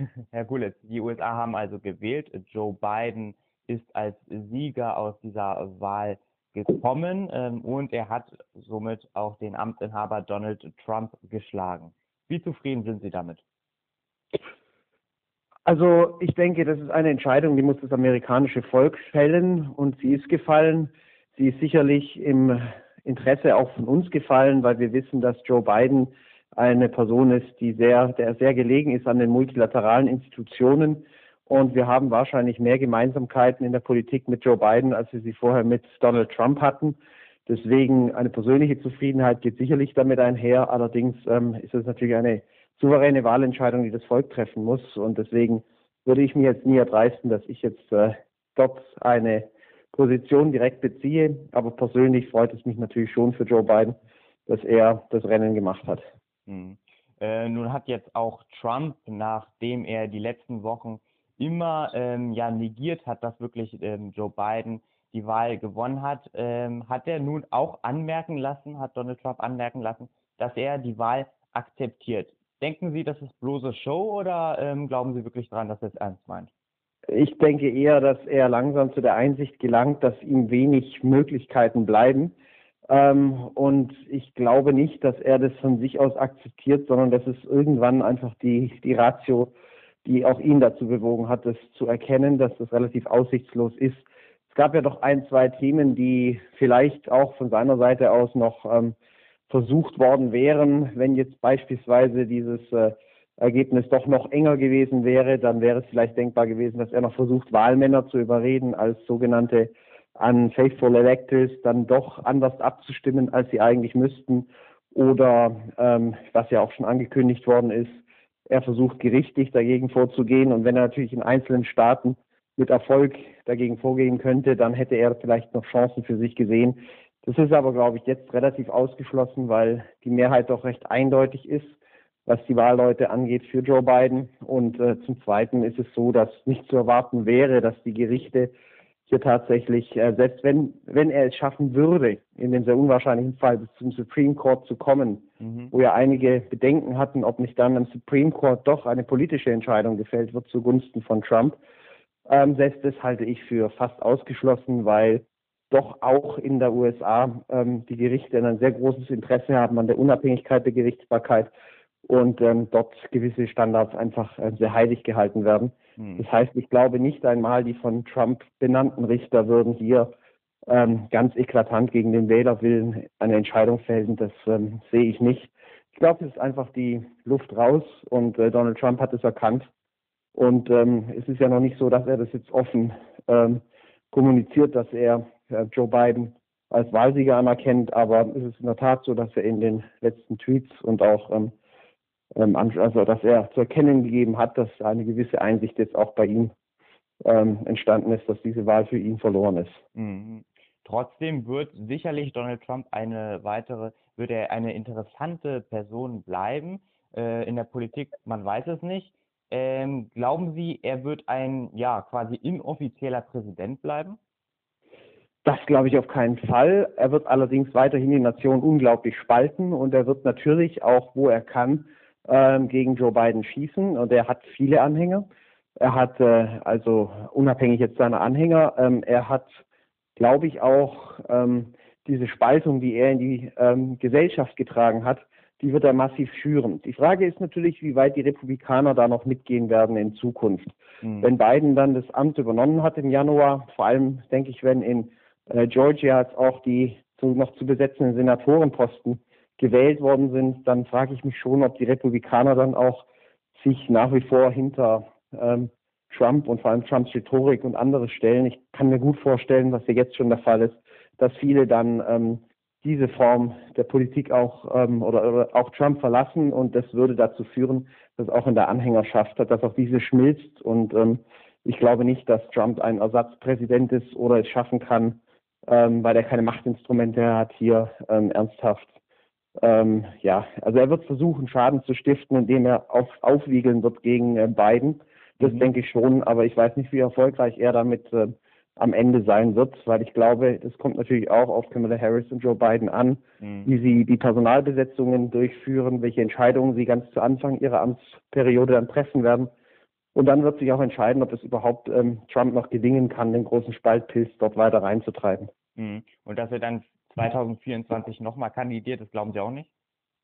Herr Gulitz, die USA haben also gewählt. Joe Biden ist als Sieger aus dieser Wahl gekommen ähm, und er hat somit auch den Amtsinhaber Donald Trump geschlagen. Wie zufrieden sind Sie damit? Also ich denke, das ist eine Entscheidung, die muss das amerikanische Volk fällen und sie ist gefallen. Sie ist sicherlich im Interesse auch von uns gefallen, weil wir wissen, dass Joe Biden eine Person ist, die sehr, der sehr gelegen ist an den multilateralen Institutionen. Und wir haben wahrscheinlich mehr Gemeinsamkeiten in der Politik mit Joe Biden, als wir sie vorher mit Donald Trump hatten. Deswegen eine persönliche Zufriedenheit geht sicherlich damit einher. Allerdings ähm, ist es natürlich eine souveräne Wahlentscheidung, die das Volk treffen muss. Und deswegen würde ich mir jetzt nie erdreisten, dass ich jetzt äh, dort eine Position direkt beziehe. Aber persönlich freut es mich natürlich schon für Joe Biden, dass er das Rennen gemacht hat. Hm. Äh, nun hat jetzt auch Trump, nachdem er die letzten Wochen immer ähm, ja negiert hat, dass wirklich ähm, Joe Biden die Wahl gewonnen hat, ähm, hat er nun auch anmerken lassen, hat Donald Trump anmerken lassen, dass er die Wahl akzeptiert. Denken Sie, das ist bloße Show oder ähm, glauben Sie wirklich daran, dass er es ernst meint? Ich denke eher, dass er langsam zu der Einsicht gelangt, dass ihm wenig Möglichkeiten bleiben. Ähm, und ich glaube nicht, dass er das von sich aus akzeptiert, sondern dass es irgendwann einfach die, die Ratio, die auch ihn dazu bewogen hat, das zu erkennen, dass das relativ aussichtslos ist. Es gab ja doch ein, zwei Themen, die vielleicht auch von seiner Seite aus noch ähm, versucht worden wären, wenn jetzt beispielsweise dieses äh, Ergebnis doch noch enger gewesen wäre, dann wäre es vielleicht denkbar gewesen, dass er noch versucht, Wahlmänner zu überreden, als sogenannte unfaithful electors dann doch anders abzustimmen, als sie eigentlich müssten. Oder ähm, was ja auch schon angekündigt worden ist, er versucht gerichtlich dagegen vorzugehen. Und wenn er natürlich in einzelnen Staaten mit Erfolg dagegen vorgehen könnte, dann hätte er vielleicht noch Chancen für sich gesehen. Das ist aber, glaube ich, jetzt relativ ausgeschlossen, weil die Mehrheit doch recht eindeutig ist was die Wahlleute angeht für Joe Biden. Und äh, zum Zweiten ist es so, dass nicht zu erwarten wäre, dass die Gerichte hier tatsächlich, äh, selbst wenn, wenn er es schaffen würde, in dem sehr unwahrscheinlichen Fall bis zum Supreme Court zu kommen, mhm. wo ja einige Bedenken hatten, ob nicht dann im Supreme Court doch eine politische Entscheidung gefällt wird zugunsten von Trump. Ähm, selbst das halte ich für fast ausgeschlossen, weil doch auch in der USA ähm, die Gerichte ein sehr großes Interesse haben an der Unabhängigkeit der Gerichtsbarkeit und ähm, dort gewisse Standards einfach äh, sehr heilig gehalten werden. Hm. Das heißt, ich glaube nicht einmal, die von Trump benannten Richter würden hier ähm, ganz eklatant gegen den Wählerwillen eine Entscheidung fällen. Das ähm, sehe ich nicht. Ich glaube, es ist einfach die Luft raus und äh, Donald Trump hat es erkannt. Und ähm, es ist ja noch nicht so, dass er das jetzt offen ähm, kommuniziert, dass er äh, Joe Biden als Wahlsieger anerkennt, aber es ist in der Tat so, dass er in den letzten Tweets und auch ähm, also dass er zu erkennen gegeben hat, dass eine gewisse Einsicht jetzt auch bei ihm ähm, entstanden ist, dass diese Wahl für ihn verloren ist. Mhm. Trotzdem wird sicherlich Donald Trump eine weitere, wird er eine interessante Person bleiben äh, in der Politik. Man weiß es nicht. Ähm, glauben Sie, er wird ein ja quasi inoffizieller Präsident bleiben? Das glaube ich auf keinen Fall. Er wird allerdings weiterhin die Nation unglaublich spalten und er wird natürlich auch, wo er kann, ähm, gegen Joe Biden schießen und er hat viele Anhänger. Er hat äh, also unabhängig jetzt seiner Anhänger, ähm, er hat, glaube ich, auch ähm, diese Spaltung, die er in die ähm, Gesellschaft getragen hat, die wird er massiv schüren. Die Frage ist natürlich, wie weit die Republikaner da noch mitgehen werden in Zukunft. Mhm. Wenn Biden dann das Amt übernommen hat im Januar, vor allem denke ich, wenn in äh, Georgia jetzt auch die so noch zu besetzenden Senatorenposten gewählt worden sind, dann frage ich mich schon, ob die Republikaner dann auch sich nach wie vor hinter ähm, Trump und vor allem Trumps Rhetorik und anderes stellen. Ich kann mir gut vorstellen, was ja jetzt schon der Fall ist, dass viele dann ähm, diese Form der Politik auch ähm, oder, oder auch Trump verlassen. Und das würde dazu führen, dass auch in der Anhängerschaft, dass auch diese schmilzt. Und ähm, ich glaube nicht, dass Trump ein Ersatzpräsident ist oder es schaffen kann, ähm, weil er keine Machtinstrumente hat, hier ähm, ernsthaft ähm, ja, also er wird versuchen, Schaden zu stiften, indem er auf, aufwiegeln wird gegen äh, Biden. Das mhm. denke ich schon, aber ich weiß nicht, wie erfolgreich er damit äh, am Ende sein wird, weil ich glaube, das kommt natürlich auch auf Kamala Harris und Joe Biden an, mhm. wie sie die Personalbesetzungen durchführen, welche Entscheidungen sie ganz zu Anfang ihrer Amtsperiode dann treffen werden. Und dann wird sich auch entscheiden, ob es überhaupt ähm, Trump noch gelingen kann, den großen Spaltpilz dort weiter reinzutreiben. Mhm. Und dass er dann 2024 nochmal kandidiert, das glauben Sie auch nicht?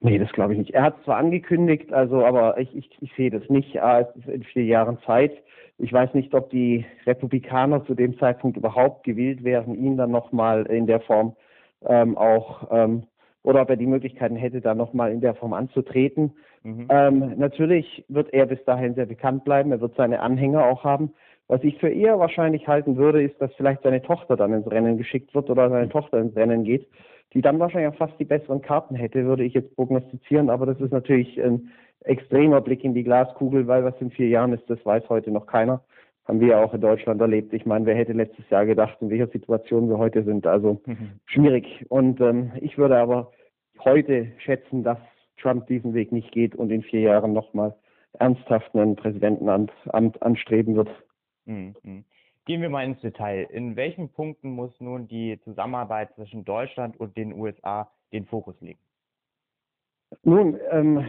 Nee, das glaube ich nicht. Er hat es zwar angekündigt, also aber ich, ich, ich sehe das nicht. Ah, es ist in vier Jahren Zeit. Ich weiß nicht, ob die Republikaner zu dem Zeitpunkt überhaupt gewillt wären, ihn dann nochmal in der Form ähm, auch ähm, oder ob er die Möglichkeiten hätte, da nochmal in der Form anzutreten. Mhm. Ähm, natürlich wird er bis dahin sehr bekannt bleiben. Er wird seine Anhänger auch haben. Was ich für eher wahrscheinlich halten würde, ist, dass vielleicht seine Tochter dann ins Rennen geschickt wird oder seine Tochter ins Rennen geht, die dann wahrscheinlich auch fast die besseren Karten hätte, würde ich jetzt prognostizieren. Aber das ist natürlich ein extremer Blick in die Glaskugel, weil was in vier Jahren ist, das weiß heute noch keiner. Haben wir ja auch in Deutschland erlebt. Ich meine, wer hätte letztes Jahr gedacht, in welcher Situation wir heute sind? Also mhm. schwierig. Und ähm, ich würde aber heute schätzen, dass Trump diesen Weg nicht geht und in vier Jahren nochmal ernsthaft ein Präsidentenamt anstreben wird. Mhm. Gehen wir mal ins Detail. In welchen Punkten muss nun die Zusammenarbeit zwischen Deutschland und den USA den Fokus legen? Nun, ähm,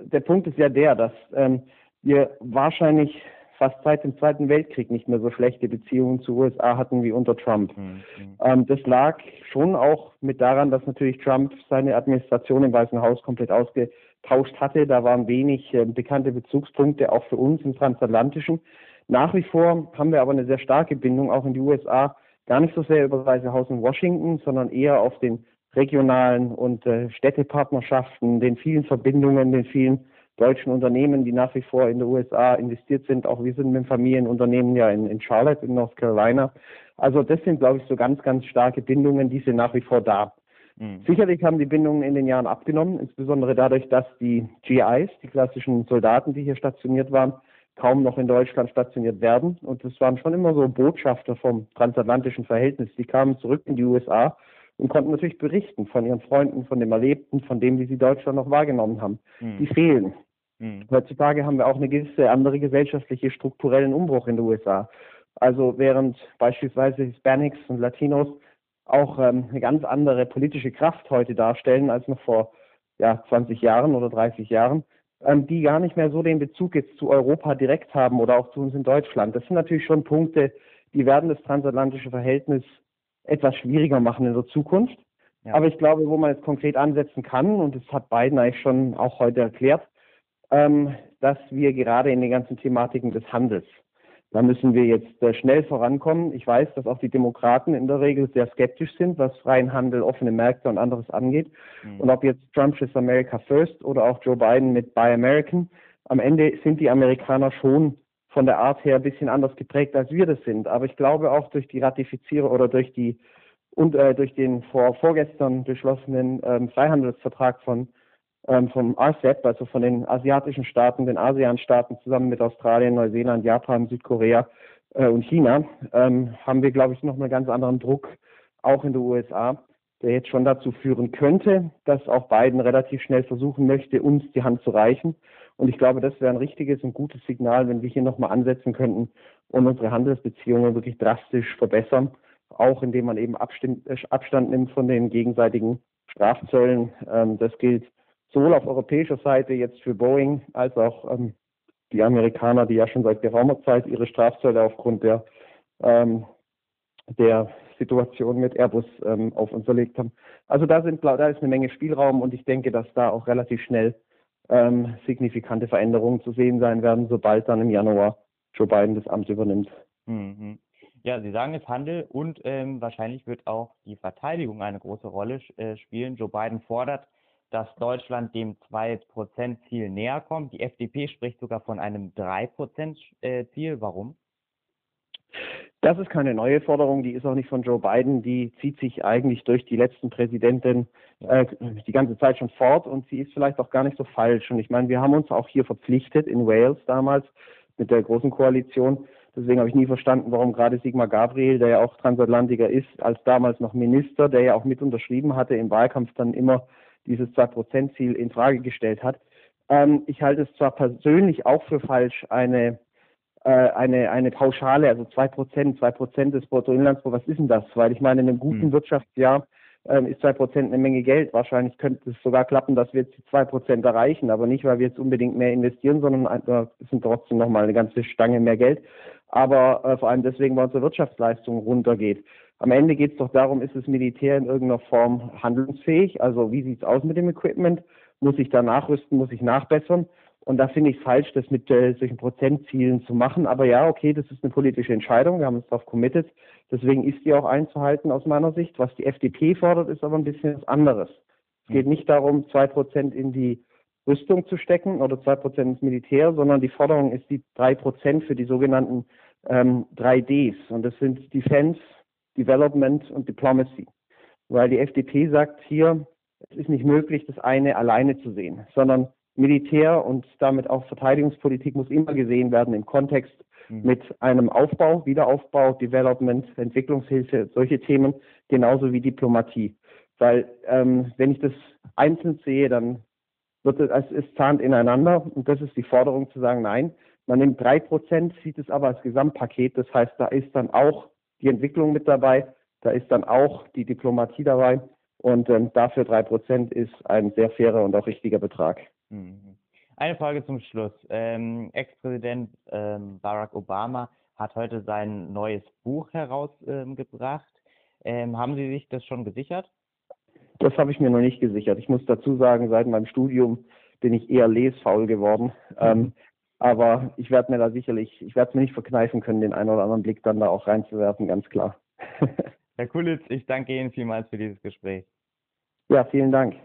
der Punkt ist ja der, dass ähm, wir wahrscheinlich fast seit dem Zweiten Weltkrieg nicht mehr so schlechte Beziehungen zu USA hatten wie unter Trump. Mhm. Ähm, das lag schon auch mit daran, dass natürlich Trump seine Administration im Weißen Haus komplett ausgetauscht hatte. Da waren wenig äh, bekannte Bezugspunkte, auch für uns im Transatlantischen. Nach wie vor haben wir aber eine sehr starke Bindung auch in die USA, gar nicht so sehr über das Weiße Haus in Washington, sondern eher auf den regionalen und äh, Städtepartnerschaften, den vielen Verbindungen, den vielen deutschen Unternehmen, die nach wie vor in den USA investiert sind. Auch wir sind mit Familienunternehmen ja in, in Charlotte in North Carolina. Also das sind, glaube ich, so ganz, ganz starke Bindungen, die sind nach wie vor da. Mhm. Sicherlich haben die Bindungen in den Jahren abgenommen, insbesondere dadurch, dass die GIs, die klassischen Soldaten, die hier stationiert waren, kaum noch in Deutschland stationiert werden. Und das waren schon immer so Botschafter vom transatlantischen Verhältnis. Die kamen zurück in die USA und konnten natürlich berichten von ihren Freunden, von dem Erlebten, von dem, wie sie Deutschland noch wahrgenommen haben. Mhm. Die fehlen. Mhm. Heutzutage haben wir auch eine gewisse andere gesellschaftliche strukturellen Umbruch in den USA. Also während beispielsweise Hispanics und Latinos auch ähm, eine ganz andere politische Kraft heute darstellen als noch vor ja, 20 Jahren oder 30 Jahren, die gar nicht mehr so den Bezug jetzt zu Europa direkt haben oder auch zu uns in Deutschland. Das sind natürlich schon Punkte, die werden das transatlantische Verhältnis etwas schwieriger machen in der Zukunft. Ja. Aber ich glaube, wo man jetzt konkret ansetzen kann, und das hat Biden eigentlich schon auch heute erklärt, ähm, dass wir gerade in den ganzen Thematiken des Handels da müssen wir jetzt äh, schnell vorankommen. Ich weiß, dass auch die Demokraten in der Regel sehr skeptisch sind, was freien Handel, offene Märkte und anderes angeht. Mhm. Und ob jetzt Trump ist America First oder auch Joe Biden mit Buy American, am Ende sind die Amerikaner schon von der Art her ein bisschen anders geprägt, als wir das sind. Aber ich glaube auch durch die Ratifizierung oder durch die und äh, durch den vor vorgestern beschlossenen ähm, Freihandelsvertrag von ähm, vom RCEP, also von den asiatischen Staaten, den ASEAN-Staaten zusammen mit Australien, Neuseeland, Japan, Südkorea äh, und China, ähm, haben wir, glaube ich, noch einen ganz anderen Druck, auch in den USA, der jetzt schon dazu führen könnte, dass auch Biden relativ schnell versuchen möchte, uns die Hand zu reichen. Und ich glaube, das wäre ein richtiges und gutes Signal, wenn wir hier nochmal ansetzen könnten und unsere Handelsbeziehungen wirklich drastisch verbessern, auch indem man eben äh, Abstand nimmt von den gegenseitigen Strafzöllen. Ähm, das gilt sowohl auf europäischer Seite jetzt für Boeing als auch ähm, die Amerikaner, die ja schon seit geraumer Zeit ihre Strafzölle aufgrund der, ähm, der Situation mit Airbus ähm, auf uns erlegt haben. Also da, sind, da ist eine Menge Spielraum und ich denke, dass da auch relativ schnell ähm, signifikante Veränderungen zu sehen sein werden, sobald dann im Januar Joe Biden das Amt übernimmt. Mhm. Ja, Sie sagen es Handel und ähm, wahrscheinlich wird auch die Verteidigung eine große Rolle äh, spielen. Joe Biden fordert dass Deutschland dem 2-Prozent-Ziel näher kommt. Die FDP spricht sogar von einem 3-Prozent-Ziel. Warum? Das ist keine neue Forderung, die ist auch nicht von Joe Biden, die zieht sich eigentlich durch die letzten Präsidenten äh, die ganze Zeit schon fort und sie ist vielleicht auch gar nicht so falsch. Und ich meine, wir haben uns auch hier verpflichtet in Wales damals mit der großen Koalition. Deswegen habe ich nie verstanden, warum gerade Sigmar Gabriel, der ja auch Transatlantiker ist, als damals noch Minister, der ja auch mit unterschrieben hatte, im Wahlkampf dann immer dieses 2-Prozent-Ziel in Frage gestellt hat. Ähm, ich halte es zwar persönlich auch für falsch, eine äh, eine, eine Pauschale, also 2 Prozent, 2 Prozent des Bruttoinlandsprodukts, was ist denn das? Weil ich meine, in einem guten hm. Wirtschaftsjahr ähm, ist zwei Prozent eine Menge Geld. Wahrscheinlich könnte es sogar klappen, dass wir jetzt die zwei Prozent erreichen, aber nicht, weil wir jetzt unbedingt mehr investieren, sondern es sind trotzdem nochmal eine ganze Stange mehr Geld. Aber äh, vor allem deswegen, weil unsere Wirtschaftsleistung runtergeht. Am Ende geht es doch darum, ist das Militär in irgendeiner Form handlungsfähig? Also wie sieht es aus mit dem Equipment? Muss ich da nachrüsten? Muss ich nachbessern? Und da finde ich es falsch, das mit äh, solchen Prozentzielen zu machen. Aber ja, okay, das ist eine politische Entscheidung. Wir haben uns darauf committed. Deswegen ist die auch einzuhalten aus meiner Sicht. Was die FDP fordert, ist aber ein bisschen was anderes. Es geht nicht darum, zwei Prozent in die Rüstung zu stecken oder zwei Prozent ins Militär, sondern die Forderung ist die drei Prozent für die sogenannten ähm, 3Ds. Und das sind Defense, Development und Diplomacy. Weil die FDP sagt hier, es ist nicht möglich, das eine alleine zu sehen, sondern Militär und damit auch Verteidigungspolitik muss immer gesehen werden im Kontext mhm. mit einem Aufbau, Wiederaufbau, Development, Entwicklungshilfe, solche Themen, genauso wie Diplomatie. Weil ähm, wenn ich das einzeln sehe, dann wird es, es ist zahnt ineinander und das ist die Forderung zu sagen, nein, man nimmt drei Prozent, sieht es aber als Gesamtpaket. Das heißt, da ist dann auch die Entwicklung mit dabei, da ist dann auch die Diplomatie dabei und ähm, dafür drei Prozent ist ein sehr fairer und auch richtiger Betrag. Mhm. Eine Frage zum Schluss. Ähm, Ex-Präsident ähm, Barack Obama hat heute sein neues Buch herausgebracht. Ähm, haben Sie sich das schon gesichert? Das habe ich mir noch nicht gesichert. Ich muss dazu sagen, seit meinem Studium bin ich eher lesfaul geworden. Ähm, mhm. Aber ich werde mir da sicherlich, ich werde es mir nicht verkneifen können, den einen oder anderen Blick dann da auch reinzuwerfen, ganz klar. Herr Kulitz, ich danke Ihnen vielmals für dieses Gespräch. Ja, vielen Dank.